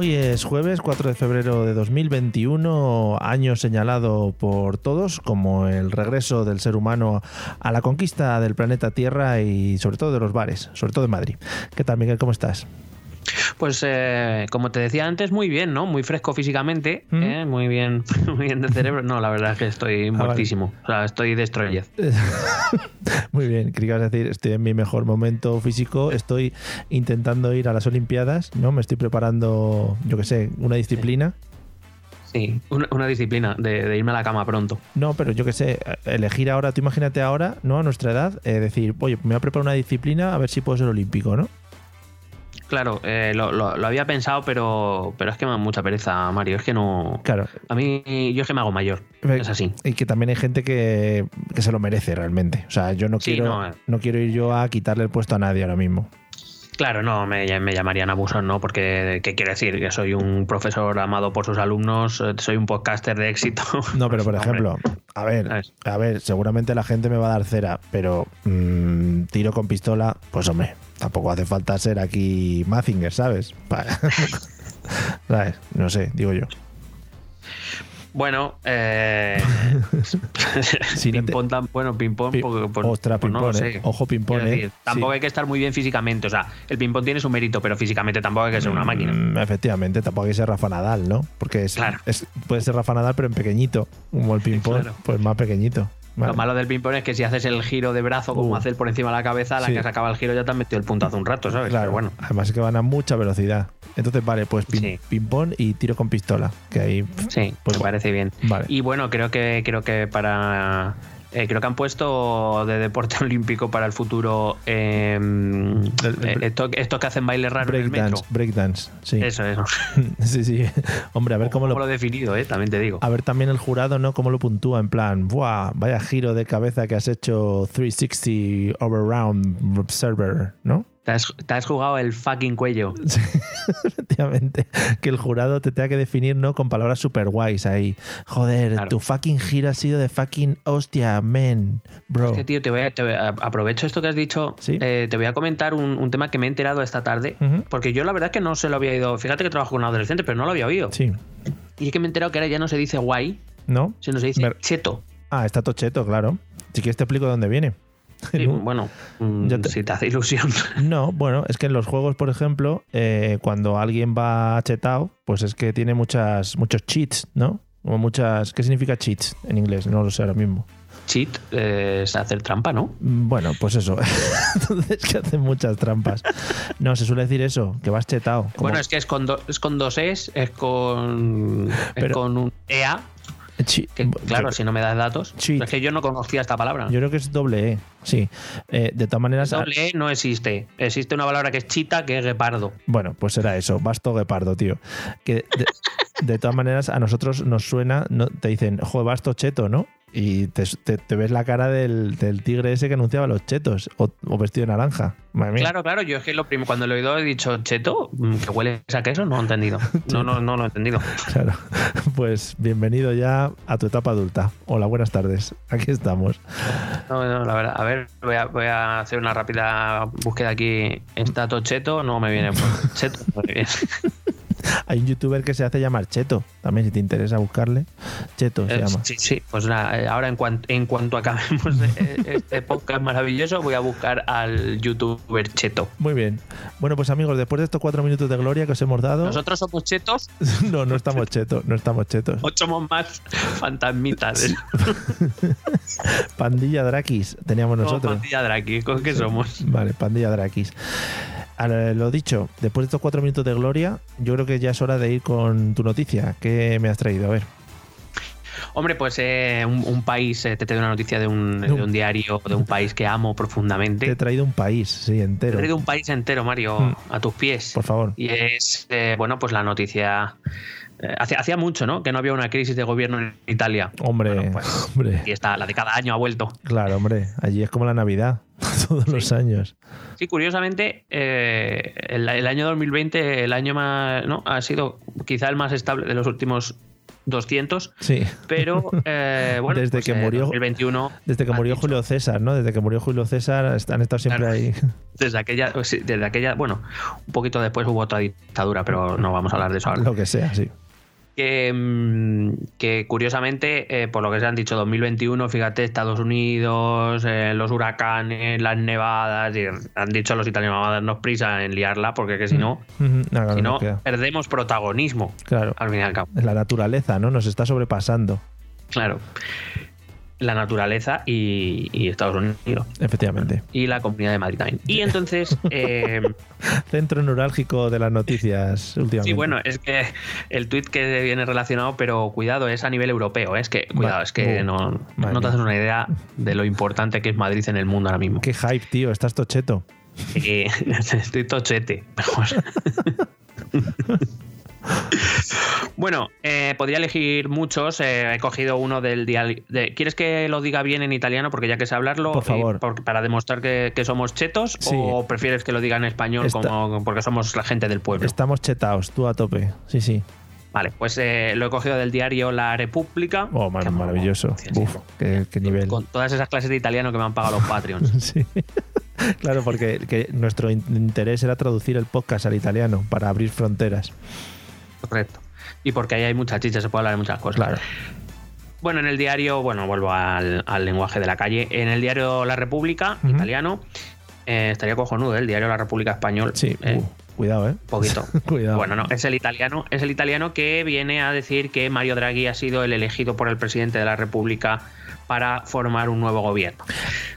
Hoy es jueves 4 de febrero de 2021, año señalado por todos como el regreso del ser humano a la conquista del planeta Tierra y sobre todo de los bares, sobre todo de Madrid. ¿Qué tal, Miguel? ¿Cómo estás? Pues eh, como te decía antes, muy bien, ¿no? Muy fresco físicamente, ¿Mm? ¿eh? muy bien, muy bien de cerebro. No, la verdad es que estoy Ah, vale. muertísimo. O sea, estoy destroyer. Muy bien, creí que ibas a decir, estoy en mi mejor momento físico, estoy intentando ir a las Olimpiadas, ¿no? Me estoy preparando, yo qué sé, una disciplina. Sí, una, una disciplina de, de irme a la cama pronto. No, pero yo qué sé, elegir ahora, tú imagínate ahora, ¿no? A nuestra edad, eh, decir, oye, me voy a preparar una disciplina a ver si puedo ser olímpico, ¿no? Claro, eh, lo, lo- lo había pensado, pero, pero es que me da mucha pereza, Mario. Es que no. Claro. A mí, yo es que me hago mayor. Es así. Y que también hay gente que, que se lo merece realmente. O sea, yo no Sí, quiero no, eh. no quiero ir yo a quitarle el puesto a nadie ahora mismo. Claro, no, me, me llamarían abusón, ¿no? Porque, ¿qué quiere decir? Que soy un profesor amado por sus alumnos, eh, soy un podcaster de éxito. No, pero por ejemplo, a ver, a ver, seguramente la gente me va a dar cera, pero mm, tiro con pistola, pues hombre, tampoco hace falta ser aquí Mazinger, ¿Sabes? No sé, digo yo. Bueno, eh. Si no te- ping-pong tan- bueno, ping-pong, Pi- porque, pues, Ostras, pues no lo ping-pong, eh. sé. Ojo ping-pong, Quiero eh. decir, Tampoco Sí. hay que estar muy bien físicamente. O sea, el ping-pong tiene su mérito, pero físicamente tampoco hay que ser una máquina. Mm, efectivamente, tampoco hay que ser Rafa Nadal, ¿no? Porque es, Claro. es- puede ser Rafa Nadal, pero en pequeñito. Como el ping-pong, Claro. pues más pequeñito. Vale. Lo malo del ping-pong es que si haces el giro de brazo, como Uh. hacer por encima de la cabeza, a la Sí. que se acaba el giro ya te han metido el punto hace un rato, ¿sabes? Claro, Pero bueno. además es que van a mucha velocidad. Entonces, vale, pues Sí. ping-pong y tiro con pistola. Que ahí. Sí, Pues me parece bien. Vale. Y bueno, creo que creo que para eh, creo que han puesto de deporte olímpico para el futuro eh, eh, esto, esto que hacen baile raro en el metro. Breakdance, sí. Eso, eso. sí, sí. Hombre, a ver cómo ¿Cómo lo. lo he definido, eh? También te digo. A ver también el jurado, ¿no? Cómo lo puntúa, en plan, ¡buah! Vaya giro de cabeza que has hecho 360 over round observer, ¿no? Te has, te has jugado el fucking cuello. Sí, efectivamente. Que el jurado te tenga que definir, ¿no? Con palabras super guays ahí. Joder, Claro. tu fucking giro ha sido de fucking hostia, man, bro. Es que, tío, te voy a, te voy a- aprovecho esto que has dicho. Sí. eh, te voy a comentar un, un tema que me he enterado esta tarde. Porque yo la verdad es que no se lo había ido. Fíjate que trabajo con adolescentes, pero no lo había oído. Sí, Y es que me he enterado que ahora ya no se dice guay, ¿no? sino se dice Ver- cheto. Ah, está tocheto, claro. Si quieres te explico de dónde viene. Sí, bueno, Ya te- si te hace ilusión. No, bueno, es que en los juegos, por ejemplo, eh, cuando alguien va chetado, pues es que tiene muchas, muchos cheats, ¿no? O muchas. ¿Qué significa cheats en inglés? No lo sé ahora mismo. Cheat es hacer trampa, ¿no? Mm, Bueno, pues eso. Entonces que hacen muchas trampas. No, se suele decir eso, que vas chetado. como- Bueno, es que es con, do- es con dos Es, es con, es Pero- con un EA. Que, claro, si no me das datos. Es que yo no conocía esta palabra. yo creo que es doble E, sí. Eh, de todas maneras. Doble E no existe. Existe una palabra que es chita, que es guepardo. Bueno, pues era eso, basto guepardo, tío. Que de, de todas maneras a nosotros nos suena, no, te dicen, joder, basto cheto, ¿no? Y te, te- te ves la cara del, del tigre ese que anunciaba los chetos, o, o vestido de naranja. Claro, claro, yo es que lo primero, cuando lo he oído he dicho, cheto, mm, que huele a queso, no lo he entendido. No, no, no lo he entendido. Claro. Pues bienvenido ya a tu etapa adulta. Hola, buenas tardes. Aquí estamos. No, no, la verdad. A ver, voy a, voy a hacer una rápida búsqueda aquí. ¿Está todo cheto? No me viene. Pues, cheto, muy bien. Hay un youtuber que se hace llamar Cheto. También, si te interesa buscarle, Cheto se Eh, llama. Sí, sí, pues nada, eh, ahora en, cuan- en cuanto acabemos eh, este podcast maravilloso, voy a buscar al youtuber Cheto. Muy bien. Bueno, pues amigos, después de estos cuatro minutos de gloria que os hemos dado. Nosotros somos chetos No, no estamos chetos, no estamos chetos. o somos más fantasmitas. Pandilla Drakis teníamos nosotros. pandilla Draki, ¿con qué somos? Vale, pandilla Drakis. A lo dicho, después de estos cuatro minutos de gloria, yo creo que ya es hora de ir con tu noticia. ¿Qué me has traído? A ver. Hombre, pues eh, un, un país, eh, te traigo una noticia de un, de un diario, de un país que amo profundamente. Te he traído un país, sí, Te he entero. traído un país entero, Mario, Mm. a tus pies. Por favor. Y es, eh, bueno, pues la noticia. eh, hacía, hacía mucho, ¿no? Que no había una crisis de gobierno en Italia. Hombre, Bueno, pues, hombre. Y está, la de cada año ha vuelto. Claro, hombre. Allí es como la Navidad, todos los años. Sí, curiosamente, eh, el, el año 2020, el año más. ¿no? Ha sido quizá el más estable de los últimos 200, Sí. pero eh, bueno, Desde pues, que murió- 2021. Desde que murió dicho- Julio César, ¿no? Desde que murió Julio César han estado siempre Claro. ahí. Desde aquella, desde aquella, bueno, un poquito después hubo otra dictadura, pero no vamos a hablar de eso ahora. Lo que sea, sí. Que, mm, que curiosamente, eh, por lo que se han dicho, 2021, fíjate, Estados Unidos, eh, los huracanes, las nevadas, y han dicho los italianos, vamos a darnos prisa en liarla, porque que si no, Ujú, nada, si no perdemos protagonismo, Claro. al fin y al cabo. La naturaleza, ¿no? Nos está sobrepasando. Claro. La naturaleza y, y Estados Unidos. Efectivamente. Y la Comunidad de Madrid también. Y entonces, eh, Centro neurálgico de las noticias últimamente. sí, bueno, es que el tuit que viene relacionado, pero cuidado, es a nivel europeo. ¿eh? Es que, cuidado, es que bu- no, no te haces una idea de lo importante que es Madrid en el mundo ahora mismo. Qué hype, tío. Estás tocheto. Estoy tochete. bueno, eh, podría elegir muchos. eh, he cogido uno del día. de- ¿Quieres que lo diga bien en italiano? Porque ya que sé hablarlo, Por favor. eh, por- para demostrar que, que somos chetos, Sí. o prefieres que lo diga en español como, porque somos la gente del pueblo. Estamos chetaos, tú a tope. Sí, sí. Vale, pues eh, lo he cogido del diario La República. Oh, Que- maravilloso. Uf, qué, qué nivel. Con todas esas clases de italiano que me han pagado los Patreons. Sí. Claro, porque que nuestro in- interés era traducir el podcast al italiano para abrir fronteras. Correcto. Y porque ahí hay mucha chicha, se puede hablar de muchas cosas. Claro. Bueno, en el diario, bueno, vuelvo al, al lenguaje de la calle. En el diario La República, italiano, eh, estaría cojonudo, ¿eh? el diario La República español. Sí, eh, uh, cuidado, ¿eh? poquito. Cuidado. Bueno, no, es el italiano, es el italiano que viene a decir que Mario Draghi ha sido el elegido por el presidente de la República para formar un nuevo gobierno.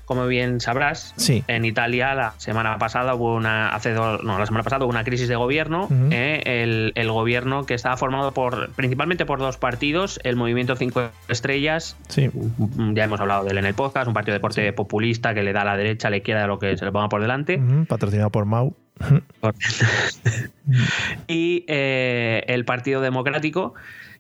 Como bien sabrás, Sí. en Italia la semana pasada hubo una hace dos- no, la semana pasada hubo una crisis de gobierno. Eh, el, el gobierno que estaba formado por principalmente por dos partidos, el Movimiento Cinco Estrellas, Sí. ya hemos hablado de él en el podcast, un partido de corte populista que le da a la derecha, a la izquierda lo que se le ponga por delante. Patrocinado por Mau. y eh, el Partido Democrático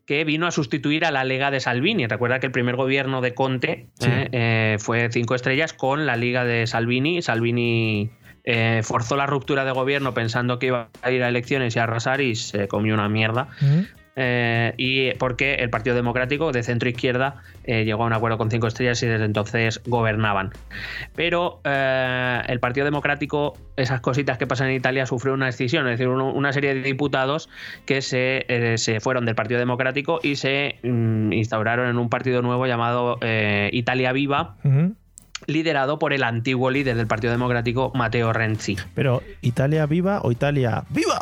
que vino a sustituir a la Lega de Salvini. Recuerda que el primer gobierno de Conte Sí. eh, eh, fue cinco estrellas con la Liga de Salvini. Salvini eh, forzó la ruptura de gobierno pensando que iba a ir a elecciones y a arrasar y se comió una mierda. Ujú. Eh, y porque el Partido Democrático de centro izquierda eh, llegó a un acuerdo con cinco estrellas y desde entonces gobernaban. Pero eh, el Partido Democrático, esas cositas que pasan en Italia, sufrió una decisión, es decir, uno- una serie de diputados que se, se fueron del Partido Democrático y se mm, instauraron en un partido nuevo llamado Italia Viva, liderado por el antiguo líder del Partido Democrático, Matteo Renzi. Pero, ¿Italia viva o Italia viva?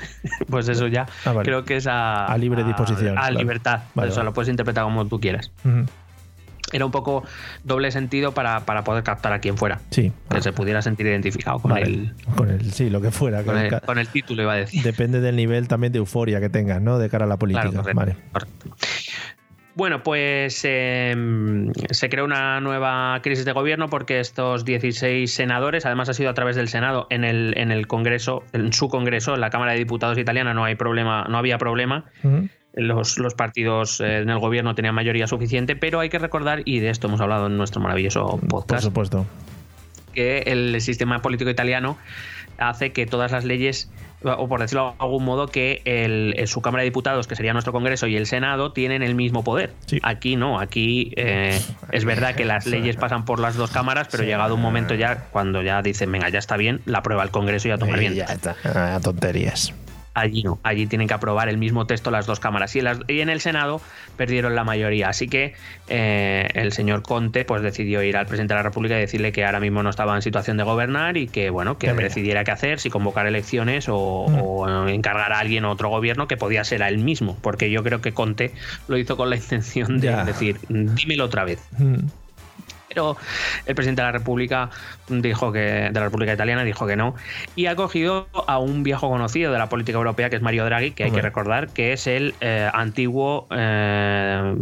Pues eso ya Ah, vale. creo que es a, A libre disposición, A, claro. libertad. Vale, eso vale. lo puedes interpretar como tú quieras. Era un poco doble sentido para, para poder captar a quien fuera. Sí. Que se pudiera sentir identificado con, el, Con el, sí, lo que fuera. con, con el, con el título, iba a decir. Depende del nivel también de euforia que tengas, ¿no? De cara a la política. Claro, correcto, vale. correcto. Bueno, pues eh, se creó una nueva crisis de gobierno porque estos 16 senadores, además ha sido a través del Senado, en el, en el Congreso, en su Congreso, en la Cámara de Diputados italiana, no hay problema, no había problema. Los, los partidos eh, en el gobierno tenían mayoría suficiente, pero hay que recordar, y de esto hemos hablado en nuestro maravilloso Por podcast, supuesto. que el sistema político italiano hace que todas las leyes, o por decirlo de algún modo, que el, el- su Cámara de Diputados, que sería nuestro Congreso, y el Senado tienen el mismo poder. Sí. Aquí no, aquí eh, es verdad que las leyes pasan por las dos cámaras, pero Sí. llegado un momento ya, cuando ya dicen, venga, ya está bien, la aprueba el Congreso y a tomar bien. ya está. Ah, tonterías. Allí no, allí tienen que aprobar el mismo texto las dos cámaras. Y en, las- y en el Senado perdieron la mayoría. Así que eh, el señor Conte pues decidió ir al presidente de la República y decirle que ahora mismo no estaba en situación de gobernar y que bueno, que decidiera qué hacer, si convocar elecciones o, Mm. o encargar a alguien otro gobierno que podía ser a él mismo. Porque yo creo que Conte lo hizo con la intención de Ya. decir, dímelo otra vez. Mm. Pero el presidente de la República dijo que de la República Italiana dijo que no y ha cogido a un viejo conocido de la política europea que es Mario Draghi, que hay que recordar que es el eh, antiguo eh,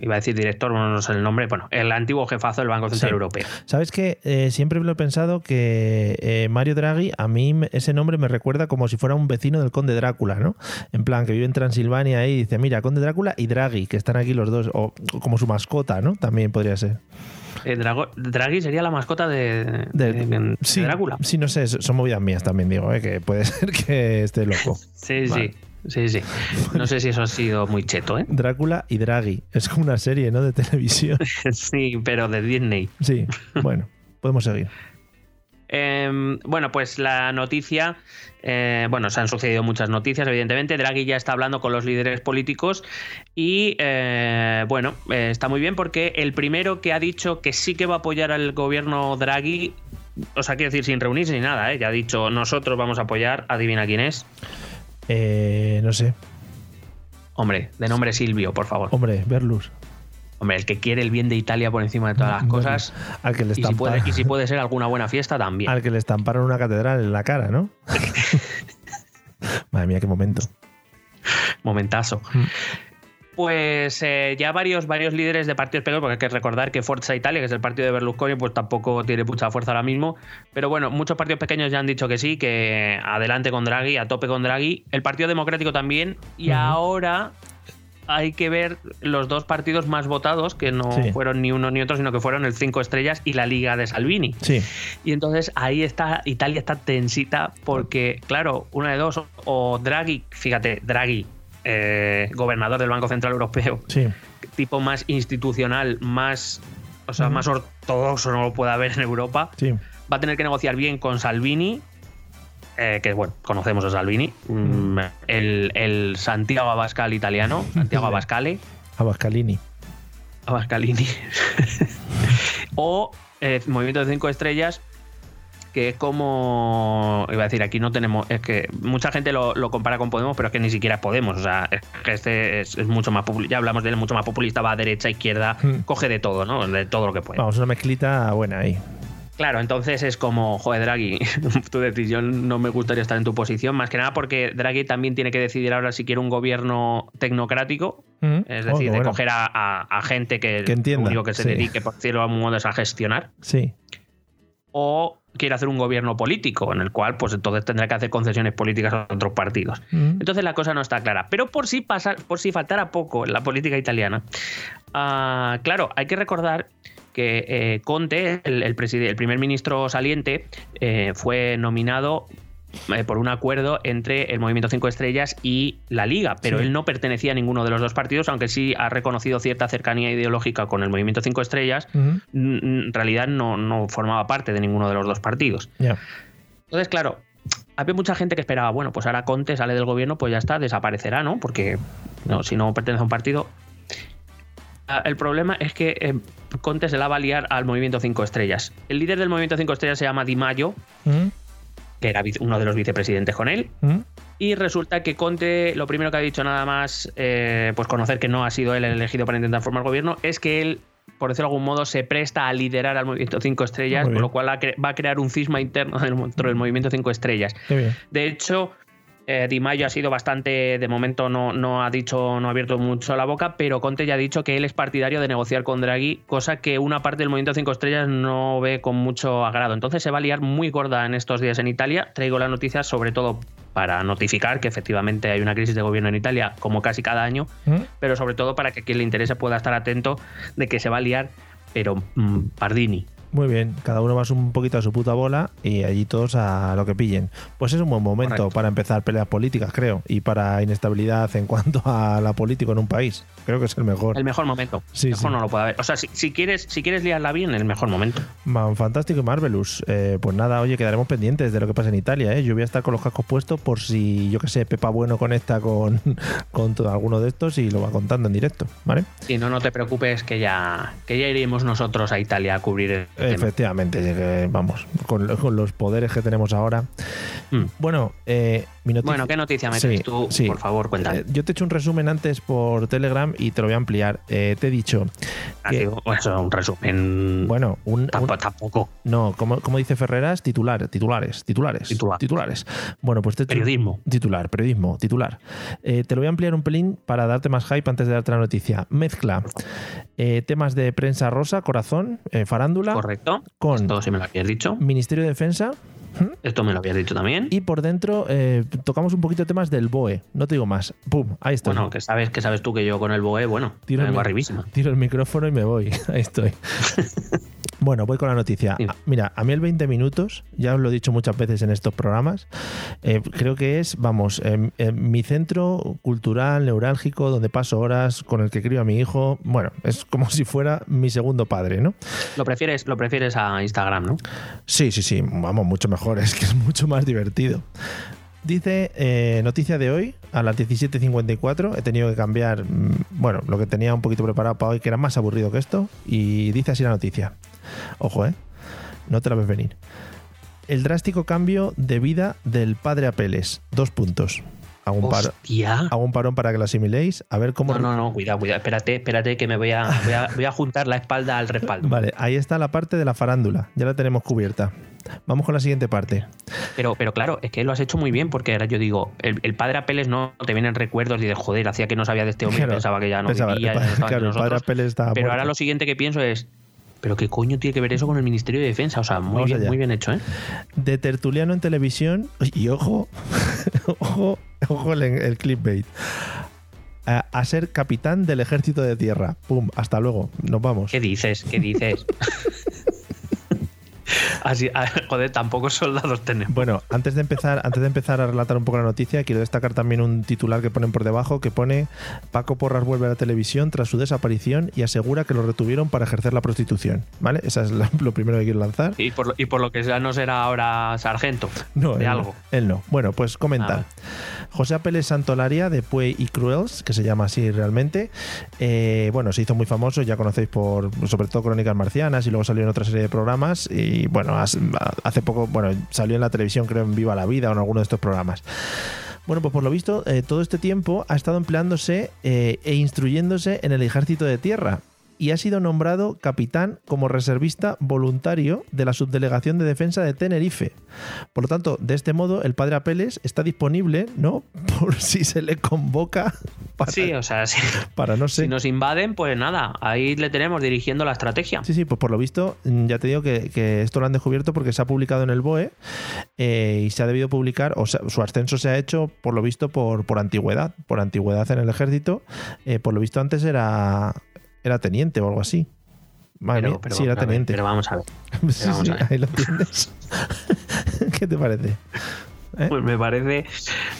iba a decir director, no sé el nombre, bueno, el antiguo jefazo del Banco Central Europeo. Sabes que eh, siempre lo he pensado que Mario Draghi a mí ese nombre me recuerda como si fuera un vecino del Conde Drácula, ¿no? En plan que vive en Transilvania y dice, mira, Conde Drácula y Draghi, que están aquí los dos o como su mascota, ¿no? También podría ser. Eh, Draghi sería la mascota de, Drácula. Sí, no sé, son movidas mías también, digo, eh, que puede ser que esté loco. sí, sí. Sí, sí. No sé si eso ha sido muy cheto, ¿eh? Drácula y Draghi. Es como una serie, ¿no? De televisión. sí, pero de Disney. Sí, bueno, podemos seguir. Em, bueno, pues la noticia, eh, bueno, se han sucedido muchas noticias, evidentemente. Draghi ya está hablando con los líderes políticos y, eh, bueno, eh, está muy bien porque el primero que ha dicho que sí que va a apoyar al gobierno Draghi, o sea, quiero decir, sin reunirse ni nada, ya ha dicho, nosotros vamos a apoyar, adivina quién es. no sé. Hombre, de nombre Silvio, por favor. Hombre, Berlus. Hombre, el que quiere el bien de Italia por encima de todas las cosas. Al que le y, si puede, y si puede ser alguna buena fiesta también. Al que le estamparon una catedral en la cara, ¿no? Madre mía, qué momento. Momentazo. Mm. Pues eh, ya varios, varios líderes de partidos pequeños, porque hay que recordar que Forza Italia, que es el partido de Berlusconi, pues tampoco tiene mucha fuerza ahora mismo. Pero bueno, muchos partidos pequeños ya han dicho que sí, que adelante con Draghi, a tope con Draghi. El Partido Democrático también. Y ahora hay que ver los dos partidos más votados, que no fueron ni uno ni otro, sino que fueron el Cinco Estrellas y la Liga de Salvini. Sí. Y entonces ahí está, Italia está tensita, porque, claro, una de dos, o Draghi, fíjate, Draghi, eh, gobernador del Banco Central Europeo, tipo más institucional, más, o sea, más ortodoxo no lo puede haber en Europa, va a tener que negociar bien con Salvini eh, que bueno, conocemos a Salvini, mm, el, Santiago Abascal italiano, Santiago Abascale. Abascalini. Abascalini. o eh, Movimiento de Cinco Estrellas, que es como. Iba a decir, aquí no tenemos. Es que mucha gente lo, compara con Podemos, pero es que ni siquiera Podemos. O sea, es que este es, mucho más. Ya hablamos de él, mucho más populista, va a derecha, izquierda, hmm. coge de todo, ¿no? De todo lo que puede. Vamos, una mezclita buena ahí. Claro, entonces es como, joder, Draghi, tu decisión no me gustaría estar en tu posición, más que nada porque Draghi también tiene que decidir ahora si quiere un gobierno tecnocrático, es decir, oh, de coger a, gente que, que único que se dedique, por decirlo de algún modo, es a gestionar. Sí. O quiere hacer un gobierno político, en el cual, pues entonces tendrá que hacer concesiones políticas a otros partidos. Entonces la cosa no está clara. Pero por si, pasa, por si faltara poco en la política italiana, ah, claro, hay que recordar que eh, Conte, el, el, primer ministro saliente, eh, fue nominado eh, por un acuerdo entre el Movimiento 5 Estrellas y la Liga, pero él no pertenecía a ninguno de los dos partidos, aunque sí ha reconocido cierta cercanía ideológica con el Movimiento 5 Estrellas, en realidad no, formaba parte de ninguno de los dos partidos. Entonces, claro, había mucha gente que esperaba, bueno, pues ahora Conte sale del gobierno, pues ya está, desaparecerá, ¿no? Porque no, si no pertenece a un partido, el problema es que eh, Conte se la va a liar al Movimiento 5 Estrellas. El líder del Movimiento 5 Estrellas se llama Di Maio, mm. que era uno de los vicepresidentes con él. Mm. Y resulta que Conte, lo primero que ha dicho nada más, eh, pues conocer que no ha sido él el elegido para intentar formar gobierno, es que él, por decirlo de algún modo, se presta a liderar al Movimiento 5 Estrellas, con lo cual va a crear un cisma interno dentro del Movimiento 5 Estrellas. De hecho, eh, Di Maio ha sido bastante, de momento no, no ha dicho, no ha abierto mucho la boca, pero Conte ya ha dicho que él es partidario de negociar con Draghi, cosa que una parte del movimiento 5 estrellas no ve con mucho agrado. Entonces se va a liar muy gorda en estos días en Italia. Traigo las noticias sobre todo para notificar que efectivamente hay una crisis de gobierno en Italia, como casi cada año, ¿Mm? pero sobre todo para que quien le interese pueda estar atento de que se va a liar, pero mm, Pardini. Muy bien, cada uno más un poquito a su puta bola y allí todos a lo que pillen. Pues es un buen momento para empezar peleas políticas, creo, y para inestabilidad en cuanto a la política en un país. Creo que es el mejor. El mejor momento. Sí, mejor no lo puede haber. O sea, si, quieres, si quieres liarla bien, el mejor momento. Man, fantástico y Marvelous. Eh, pues nada, oye, quedaremos pendientes de lo que pasa en Italia. ¿eh? Yo voy a estar con los cascos puestos por si, yo que sé, Pepa Bueno conecta con, con todo, alguno de estos y lo va contando en directo, ¿vale? Y no, no te preocupes que ya, que ya iremos nosotros a Italia a cubrir Efectivamente, que, vamos, con, con los poderes que tenemos ahora. Mm. Bueno, eh, mi noticia. Bueno, ¿qué noticia me Sí, tú? sí. Por favor, cuéntame. Eh, yo te he hecho un resumen antes por Telegram y te lo voy a ampliar. Eh, te he dicho Ah, que, digo, eso es un resumen. bueno, un, un- tampoco. tampoco. no, como, como dice Ferreras, titular, titulares, titulares, Titular. titulares. Bueno, pues te he hecho- Periodismo. Titular, periodismo, titular. Eh, te lo voy a ampliar un pelín para darte más hype antes de darte la noticia. Mezcla eh, temas de prensa rosa, corazón, eh, farándula, Correcto. Con Esto sí me lo habías dicho. Ministerio de Defensa Esto me lo habías dicho también. y por dentro eh, tocamos un poquito temas del BOE. No te digo más. Pum, ahí estoy. Bueno, que sabes, que sabes tú que yo con el BOE, bueno, Tiro el- arribísima. Tiro el micrófono y me voy. Ahí estoy. Bueno, voy con la noticia. Ah, Mira, a mí el 20 minutos, ya os lo he dicho muchas veces en estos programas, eh, creo que es, vamos, em, em, mi centro cultural, neurálgico, donde paso horas, con el que crío a mi hijo. Bueno, es como si fuera mi segundo padre, ¿no? Lo prefieres, lo prefieres a Instagram, ¿no? Sí, sí, sí, vamos, mucho mejor, es que es mucho más divertido. Dice, eh, noticia de hoy, a las 17.54, he tenido que cambiar, mm, bueno, lo que tenía un poquito preparado para hoy, que era más aburrido que esto, y dice así la noticia. Ojo, ¿eh? No te la ves venir. El drástico cambio de vida del padre Apeles. Dos puntos. Hago un, paro- hago un parón para que lo asimiléis, a ver cómo... No, no, no, cuidado, cuidado. Espérate, espérate que me voy a, voy a, voy a juntar la espalda al respaldo. Vale, ahí está la parte de la farándula, ya la tenemos cubierta. Vamos con la siguiente parte. Pero, pero claro, es que lo has hecho muy bien porque ahora yo digo, el, el padre Apeles no te vienen recuerdos y de joder, hacía que no sabía de este hombre, Claro, pensaba que ya no pensaba, vivía, el ya no pa- estaba claro, entre el padre nosotros. Apeles estaba Pero muerto. ahora lo siguiente que pienso es, pero qué coño tiene que ver eso con el Ministerio de Defensa, o sea, muy bien, muy bien hecho, ¿eh? de tertuliano en televisión y ojo, ojo, ojo el, el clickbait. A, a ser capitán del ejército de tierra. Pum, hasta luego. Nos vamos. ¿Qué dices? ¿Qué dices? Así, joder, tampoco soldados tenemos. Bueno, antes de empezar, antes de empezar a relatar un poco la noticia, quiero destacar también un titular que ponen por debajo que pone Paco Porras vuelve a la televisión tras su desaparición y asegura que lo retuvieron para ejercer la prostitución. ¿Vale? Esa es la- lo primero que quiero lanzar. Y por, lo- y por lo que sea no será ahora sargento No, de él algo. Él no. Bueno, pues comenta. Ah. José Apeles Santolaria de Puey y Cruels, que se llama así realmente. eh, bueno, se hizo muy famoso, ya conocéis por sobre todo Crónicas Marcianas y luego salió en otra serie de programas. Y bueno, hace poco, bueno, salió en la televisión, creo, en Viva la Vida o en alguno de estos programas. Bueno, pues por lo visto, eh, todo este tiempo ha estado empleándose eh, e instruyéndose en el ejército de tierra y ha sido nombrado capitán como reservista voluntario de la subdelegación de defensa de Tenerife. Por lo tanto, de este modo, el padre Apeles está disponible, ¿no? Por si se le convoca para, Sí, o sea, para no sé. si nos invaden, pues nada, ahí le tenemos dirigiendo la estrategia. Sí, sí, pues por lo visto, mm, ya te digo que, que esto lo han descubierto porque se ha publicado en el BOE eh, y se ha debido publicar, o sea, su ascenso se ha hecho, por lo visto, por, por antigüedad, por antigüedad en el ejército. Eh, por lo visto, antes era, era teniente o algo así. Madre Pero, mía, pero sí, era ver, teniente. pero vamos a ver. Sí, vamos sí, a ver. ahí lo tienes. ¿Qué te parece? ¿Eh? Pues me parece,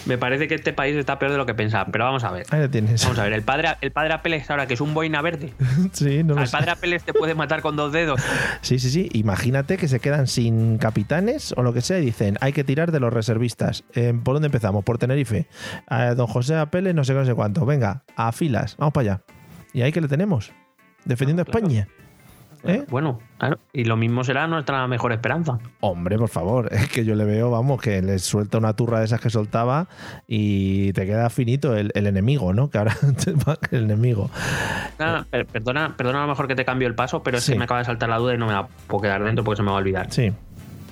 me parece que este país está peor de lo que pensaba. Pero vamos a ver. Ahí lo tienes. Vamos a ver, el padre, el padre Apeles ahora que es un boina verde. Sí, no lo Al sé. padre Apeles te puede matar con dos dedos. Sí, sí, sí. Imagínate que se quedan sin capitanes o lo que sea y dicen, hay que tirar de los reservistas. Eh, ¿Por dónde empezamos? Por Tenerife. A don José Apele, no sé qué, no sé cuánto. Venga, a filas, vamos para allá. Y ahí que le tenemos. Defendiendo a Claro. España. ¿Eh? Bueno, claro. Y lo mismo será nuestra mejor esperanza. Hombre, por favor, es que yo le veo, vamos, que le suelta una turra de esas que soltaba y te queda finito el, el enemigo, ¿no? Que ahora el enemigo. Nada, per- perdona, perdona a lo mejor que te cambio el paso, pero es Sí. que me acaba de saltar la duda y no me la puedo quedar dentro porque se me va a olvidar. Sí.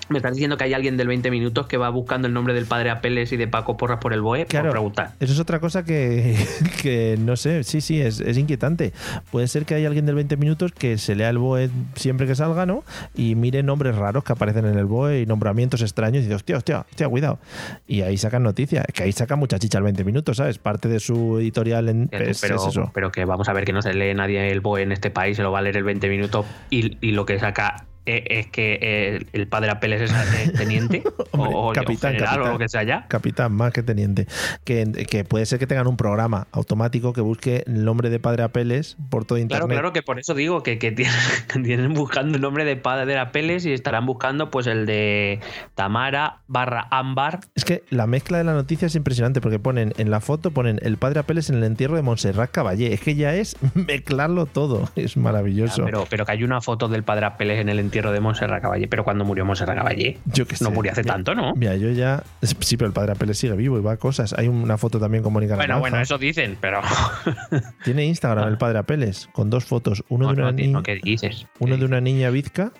Me estás diciendo que hay alguien del 20 minutos que va buscando el nombre del padre Apeles y de Paco Porras por el BOE Claro. por preguntar. Eso es otra cosa que, que no sé, sí, sí, es, es inquietante. Puede ser que haya alguien del 20 minutos que se lea el BOE siempre que salga, ¿no? Y mire nombres raros que aparecen en el BOE y nombramientos extraños y dice, hostia, hostia, hostia, cuidado. Y ahí sacan noticias. Es que ahí saca mucha chicha el 20 minutos, ¿sabes? Parte de su editorial en, es, pero, es eso. pero que vamos a ver que no se lee nadie el BOE en este país, se lo va a leer el 20 minutos y, y lo que saca eh, es que eh, el padre Apeles es eh, teniente Hombre, o, o capitán, general capitán. o lo que sea ya. Capitán, más que teniente. Que, que puede ser que tengan un programa automático que busque el nombre de Padre Apeles por todo internet. Claro, claro, que por eso digo que, que tienen, que tienen buscando el nombre de padre Apeles y estarán buscando pues el de Tamara barra Ámbar. Es que la mezcla de la noticia es impresionante porque ponen en la foto, ponen el padre Apeles en el entierro de Montserrat Caballé. Es que ya es mezclarlo todo. Es maravilloso. Pero, pero que hay una foto del padre Apeles en el entierro entierro de Montserrat Caballé. Pero cuando murió Montserrat Caballé, Yo sé. no murió hace Mira- tanto, ¿no? Mira, yo ya. Sí, pero el padre Apeles sigue vivo y va a cosas. Hay una foto también con Mónica Bueno, Naranjo. bueno, eso dicen, pero. Tiene Instagram el padre Apeles con dos fotos. Uno, No, de, una no, ni- no, ¿qué dices? uno ¿Qué de una niña bizca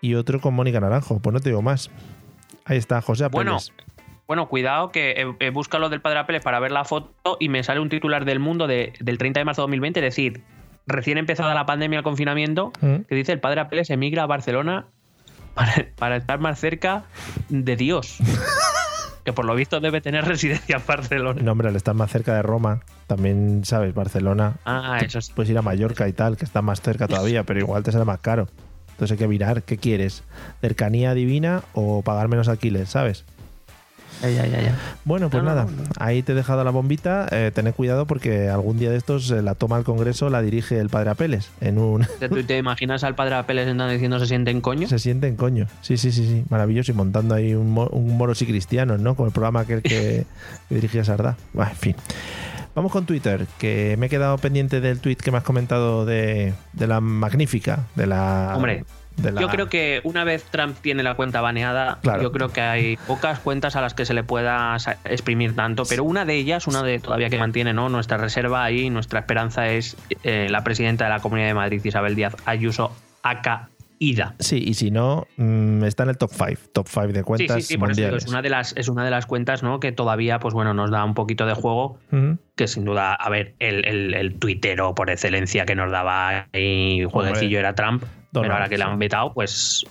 y otro con Mónica Naranjo. Pues no te digo más. Ahí está, José Apeles. Bueno, bueno, cuidado que buscado lo del Padre Apeles para ver la foto y me sale un titular del mundo de- del 30 de marzo de 2020, es decir, recién empezada la pandemia, el confinamiento, Mm. que dice el Padre Apeles emigra a Barcelona para, para estar más cerca de Dios. que por lo visto debe tener residencia en Barcelona. No, hombre, al estar más cerca de Roma, también sabes, Barcelona. Ah, eso sí. Puedes ir a Mallorca y tal, que está más cerca todavía, pero igual te sale más caro. Entonces hay que mirar qué quieres, cercanía divina o pagar menos alquiler, ¿sabes? Ya, ya, ya, ya. Bueno, pues No, nada, no. ahí te he dejado la bombita. Eh, tened cuidado porque algún día de estos eh, la toma al Congreso la dirige el padre Apeles. En un. ¿Tú te imaginas al Padre Apeles diciendo se siente en coño? Se siente en coño. Sí, sí, sí, sí. Maravilloso. Y montando ahí un, un moros y cristianos, ¿no? Con el programa aquel que, que dirigía Sardá. Bueno, en fin. Vamos con Twitter, que me he quedado pendiente del tweet que me has comentado de, de la magnífica, de la. Hombre, de la- Yo creo que una vez Trump tiene la cuenta baneada, Claro. yo creo que hay pocas cuentas a las que se le pueda exprimir tanto, pero una de ellas, una de todavía que mantiene ¿no? nuestra reserva ahí, nuestra esperanza es eh, la presidenta de la Comunidad de Madrid, Isabel Díaz Ayuso, acá Ida. Sí, y si no, mm, está en el top 5, top 5 de Sí, cuentas sí, sí, por eso digo, es una de las es una de las cuentas ¿no? que todavía pues bueno nos da un poquito de juego que sin duda a ver el, el, el tuitero por excelencia que nos daba ahí jueguecillo era Trump Donald, pero ahora que le sí. han vetado pues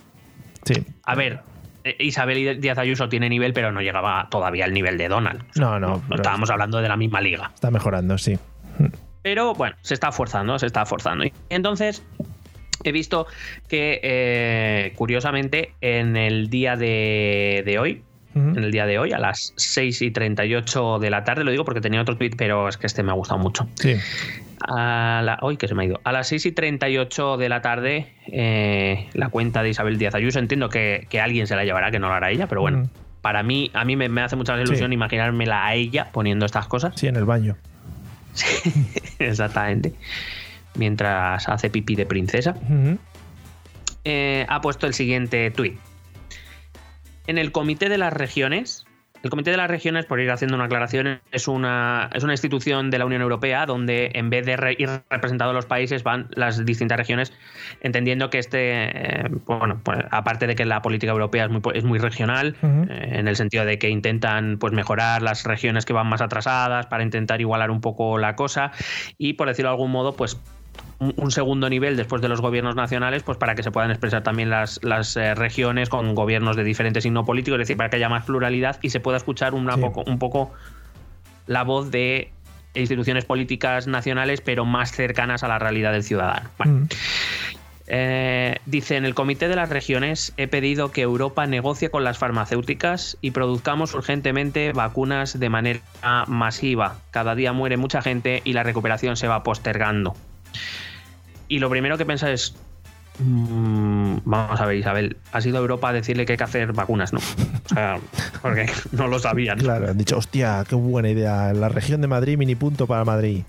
Sí. A ver, eh, Isabel Díaz Ayuso tiene nivel, pero no llegaba todavía al nivel de Donald. No, no, pero- estábamos hablando de la misma liga. Está mejorando, sí. Pero bueno, se está forzando, se está forzando. Y entonces he visto que, eh, curiosamente, en el día de, de hoy, en el día de hoy, a las 6 y 38 de la tarde, lo digo porque tenía otro tweet, pero es que este me ha gustado mucho. Sí. A la, uy, que se me ha ido. A las 6 y 38 de la tarde, eh, la cuenta de Isabel Díaz Ayuso. Entiendo que, que alguien se la llevará, que no lo hará ella, pero bueno. Para mí, a mí me, me hace mucha ilusión Sí. imaginármela a ella poniendo estas cosas. Sí, en el baño. Exactamente. Mientras hace pipí de princesa. Eh, ha puesto el siguiente tuit. En el Comité de las Regiones, el Comité de las Regiones, por ir haciendo una aclaración, es una, es una institución de la Unión Europea donde en vez de re- ir representados los países van las distintas regiones, entendiendo que este, eh, bueno, pues, aparte de que la política europea es muy, es muy regional, eh, en el sentido de que intentan pues, mejorar las regiones que van más atrasadas para intentar igualar un poco la cosa y, por decirlo de algún modo, pues un un segundo nivel después de los gobiernos nacionales, pues para que se puedan expresar también las, las eh, regiones con gobiernos de diferente signo político, es decir, para que haya más pluralidad y se pueda escuchar una Sí. poco, un poco la voz de instituciones políticas nacionales, pero más cercanas a la realidad del ciudadano. Bueno, Ujú. eh, dice, en el Comité de las Regiones he pedido que Europa negocie con las farmacéuticas y produzcamos urgentemente vacunas de manera masiva. Cada día muere mucha gente y la recuperación se va postergando. Y lo primero que piensa es, mm, vamos a ver Isabel, ha sido Europa a decirle que hay que hacer vacunas, ¿no? O sea, porque no lo sabían. Claro, han dicho, hostia, qué buena idea. La región de Madrid, mini punto para Madrid.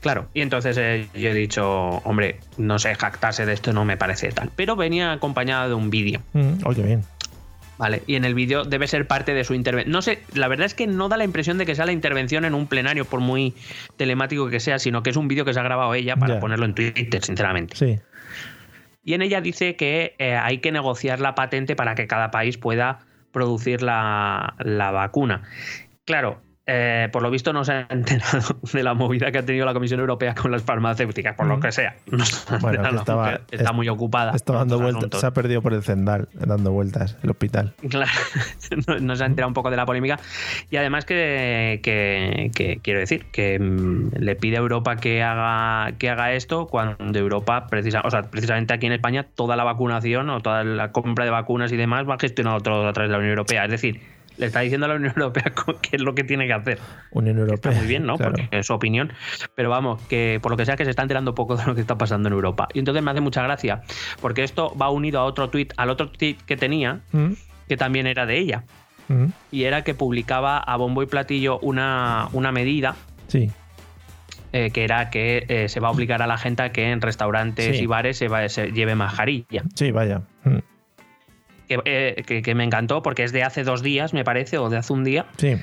Claro, y entonces eh, yo he dicho, hombre, no sé, jactarse de esto no me parece tal. Pero venía acompañada de un vídeo. Mm, qué bien. Vale, y en el vídeo debe ser parte de su intervención. No sé, la verdad es que no da la impresión de que sea la intervención en un plenario, por muy telemático que sea, sino que es un vídeo que se ha grabado ella para ponerlo en Twitter, sinceramente. Sí. Y en ella dice que eh, hay que negociar la patente para que cada país pueda producir la, la vacuna. Claro, eh, por lo visto no se ha enterado de la movida que ha tenido la Comisión Europea con las farmacéuticas, por lo que sea. No se ha Bueno, enterado que la estaba- mujer, está est- muy ocupada. Está dando vueltas. Se ha perdido por el Zendal, dando vueltas, el hospital. Claro, no, no se ha enterado un poco de la polémica. Y además que, que- que quiero decir, que mm, le pide a Europa que haga, que haga esto cuando Europa, precisa, o sea, precisamente aquí en España, toda la vacunación o toda la compra de vacunas y demás va gestionado todo a través de la Unión Europea. Es decir, le está diciendo a la Unión Europea qué es lo que tiene que hacer. Unión Europea. Está muy bien, ¿no? Claro. Porque es su opinión. Pero vamos, que por lo que sea que se está enterando poco de lo que está pasando en Europa. Y entonces me hace mucha gracia, porque esto va unido a otro tweet, al otro tweet que tenía, Mm, que también era de ella mm, y era que publicaba a bombo y platillo una, una medida Sí. eh, que era que eh, se va a obligar a la gente a que en restaurantes Sí. y bares se, va- se lleve mascarilla. Sí, vaya. Mm, Que, eh, que- que me encantó porque es de hace dos días, me parece, o de hace un día, Sí.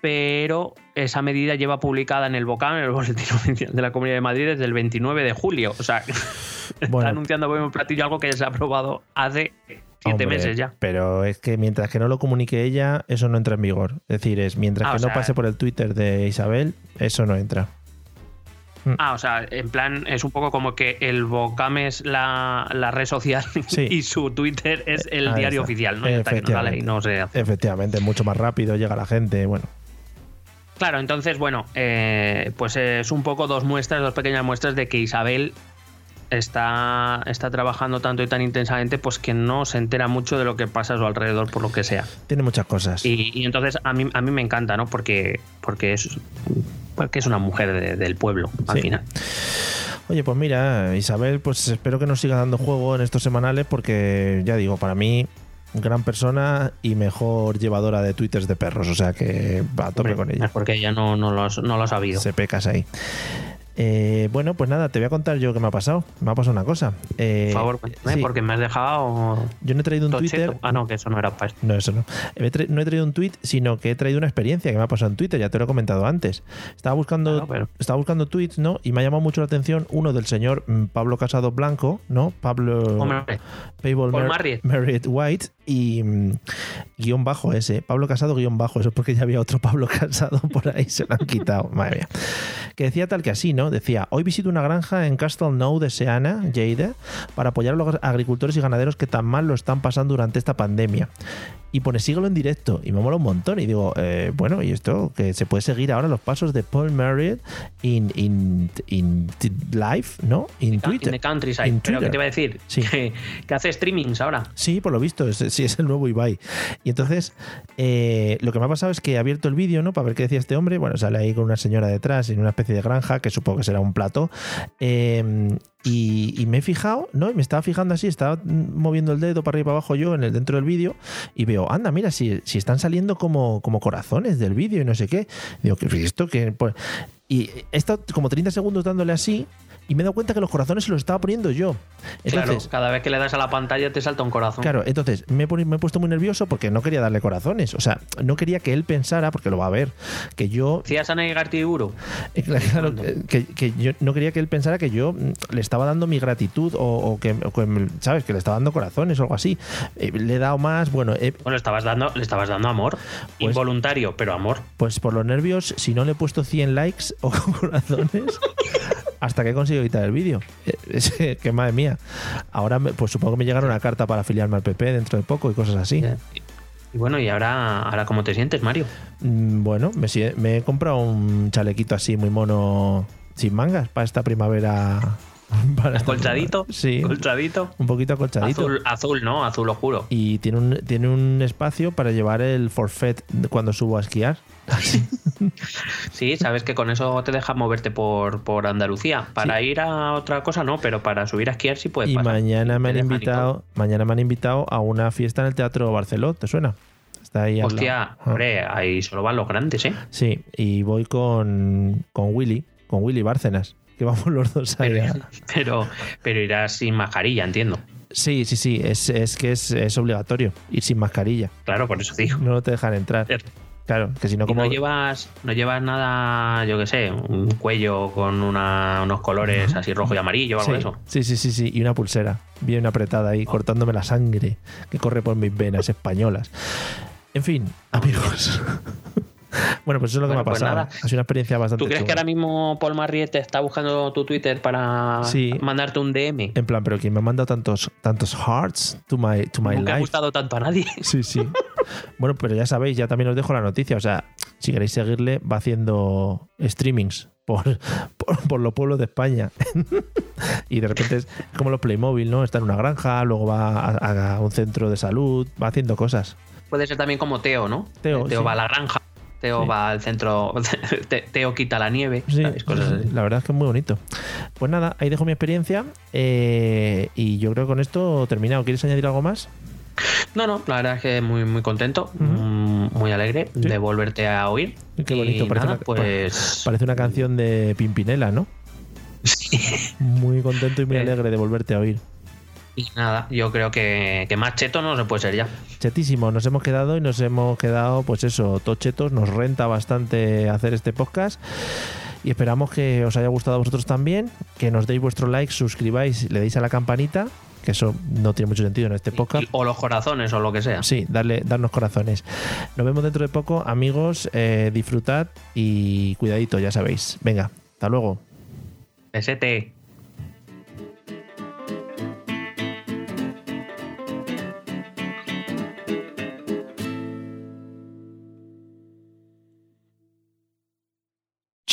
pero esa medida lleva publicada en el BOCAM, en el Boletín Oficial de la Comunidad de Madrid, desde el 29 de julio. O sea, está anunciando un platillo algo que ya se ha aprobado hace siete Hombre, meses ya. Pero es que mientras que no lo comunique ella, eso no entra en vigor. Es decir, es mientras Ah, que no sea- pase por el Twitter de Isabel, eso no entra. Ah, o sea, en plan, es un poco como que el BOCAM es la, la red social Sí. y su Twitter es el Ahí diario está. oficial, ¿no? Está, que no sale y no se hace. Efectivamente, mucho más rápido, llega la gente, bueno. Claro, entonces, bueno, eh, pues es un poco dos muestras, dos pequeñas muestras de que Isabel está, está trabajando tanto y tan intensamente, pues que no se entera mucho de lo que pasa a su alrededor, por lo que sea. Tiene muchas cosas. Y, y entonces a mí, a mí me encanta, ¿no? Porque, porque, es, porque es una mujer de- del pueblo, al Sí. final. Oye, pues mira, Isabel, pues espero que nos siga dando juego en estos semanales porque, ya digo, para mí, gran persona y mejor llevadora de twitters de perros. O sea que va a tope con ella. Porque ella no, no, lo, no lo ha sabido. Se pecas ahí. Eh, bueno, pues nada, te voy a contar yo qué me ha pasado. Me ha pasado una cosa. Eh, Por favor, cuéntame, sí, porque me has dejado. yo no he traído un tocheto. Twitter. Ah, no, que eso no era para esto. No, eso no. No he traído un tweet, sino que he traído una experiencia que me ha pasado en Twitter, ya te lo he comentado antes. Estaba buscando, pero- estaba buscando tweets, ¿no? Y me ha llamado mucho la atención uno del señor mm, Pablo Casado Blanco, ¿no? Pablo Hombre, Paul Mer- Marriott. Marriott White y mm, guion bajo ese. Pablo Casado guion bajo. Eso es porque ya había otro Pablo Casado por ahí, se lo han quitado. Madre mía. Que decía tal que así, ¿no? Decía, hoy visito una granja en Castle Now de Seana, Lleida, para apoyar a los agricultores y ganaderos que tan mal lo están pasando durante esta pandemia. Y pone, síguelo en directo. Y me mola un montón. Y digo, eh, bueno, ¿y esto? Que se puede seguir ahora los pasos de Paul Marriott in, in, in live, ¿no? In in Twitter. the countryside. In Pero Twitter. que te iba a decir Sí. que, que hace streamings ahora. Sí, por lo visto, es, sí, es el nuevo Ibai. Y entonces, eh, lo que me ha pasado es que he abierto el vídeo, ¿no? Para ver qué decía este hombre. Bueno, sale ahí con una señora detrás en una especie de granja, que supongo que será un plato. Eh, y, me he fijado, ¿no? Y me estaba fijando así, estaba moviendo el dedo para arriba y para abajo yo en el dentro del vídeo y veo, anda, mira, si, si están saliendo como, como corazones del vídeo y no sé qué. Digo, ¿qué es esto? que pues, Y he estado como 30 segundos dándole así y me he dado cuenta que los corazones se los estaba poniendo yo. Entonces, claro, cada vez que le das a la pantalla te salta un corazón. Claro, entonces me he, poni- me he puesto muy nervioso porque no quería darle corazones. O sea, no quería que él pensara, porque lo va a ver, que yo. ¿Decías Ana Igartiburu? eh, Claro, que, que yo no quería que él pensara que yo mm, le estaba dando mi gratitud o, o que, o que, ¿sabes? Que le estaba dando corazones o algo así. Eh, le he dado más, bueno, eh, Bueno, le estabas dando, le estabas dando amor. Pues- Involuntario, pero amor. pues por los nervios, si no le he puesto 100 likes o corazones, hasta que he conseguido quitar el vídeo. Eh, es que madre mía. Ahora, pues supongo que me llegará una carta para afiliarme al PP dentro de poco y cosas así. Y bueno, ¿y ahora, ahora cómo te sientes, Mario? Mm, Bueno, me, me he comprado un chalequito así muy mono sin mangas para esta primavera. Para ¿Colchadito? Sí, ¿Colchadito? un poquito acolchadito. Azul, azul, ¿no? Azul oscuro. Y tiene un, tiene un espacio para llevar el forfait cuando subo a esquiar. Sí, sabes que con eso te deja moverte por, por Andalucía. Para ir a otra cosa no, pero para subir a esquiar sí puedes y pasar. mañana me han invitado, mañana me han invitado a una fiesta en el Teatro Barceló, ¿te suena? Está ahí Hostia, hombre, ahí solo van los grandes, ¿eh? Sí, y voy con, con Willy, con Willy Bárcenas, que vamos los dos ahí. a- Pero, pero irás sin mascarilla, entiendo. Sí, sí, sí, es, es que es, es obligatorio ir sin mascarilla. Claro, por eso digo. No te dejan entrar. Claro, que si no, como. no llevas, no llevas nada, yo qué sé, un cuello con una- unos colores así rojo y amarillo o algo sí, de eso. sí, sí, sí, sí, y una pulsera bien apretada Oh. ahí, cortándome la sangre que corre por mis venas españolas. En fin, amigos. bueno, pues eso es lo que Bueno, me ha pues pasado. nada. ha sido una experiencia bastante ¿Tú crees que ahora mismo Paul Marriott está buscando tu Twitter para Sí. mandarte un DM? En plan, pero ¿quién me ha mandado tantos, tantos hearts to my, to my Nunca ha life? gustado tanto a nadie. Sí, sí. bueno, pero ya sabéis, ya también os dejo la noticia. O sea, si queréis seguirle, va haciendo streamings por, por, por los pueblos de España. y de repente es como los Playmobil, ¿no? Está en una granja, luego va a, a un centro de salud, va haciendo cosas. Puede ser también como Teo, ¿no? Teo, sí. va a la granja. Teo Sí. va al centro. Te- Teo quita la nieve. Sí, ¿sabes? Cosas así. la verdad es que es muy bonito. Pues nada, ahí dejo mi experiencia eh, y yo creo que con esto terminado. ¿Quieres añadir algo más? No, no, la verdad es que muy, muy contento. Mm, muy alegre de volverte a oír. Qué bonito, Y parece, nada, una, pues. parece una canción de Pimpinela, ¿no? Sí. Muy contento y muy Eh. alegre de volverte a oír. Y nada, yo creo que, que más cheto no se puede ser ya. Chetísimo, nos hemos quedado y nos hemos quedado, pues eso, tochetos, nos renta bastante hacer este podcast. Y esperamos que os haya gustado a vosotros también, que nos deis vuestro like, suscribáis, le deis a la campanita, que eso no tiene mucho sentido en este podcast. O los corazones o lo que sea. Sí, darle, darnos corazones. Nos vemos dentro de poco, amigos. eh, disfrutad y cuidadito, ya sabéis. Venga, hasta luego. Pesete.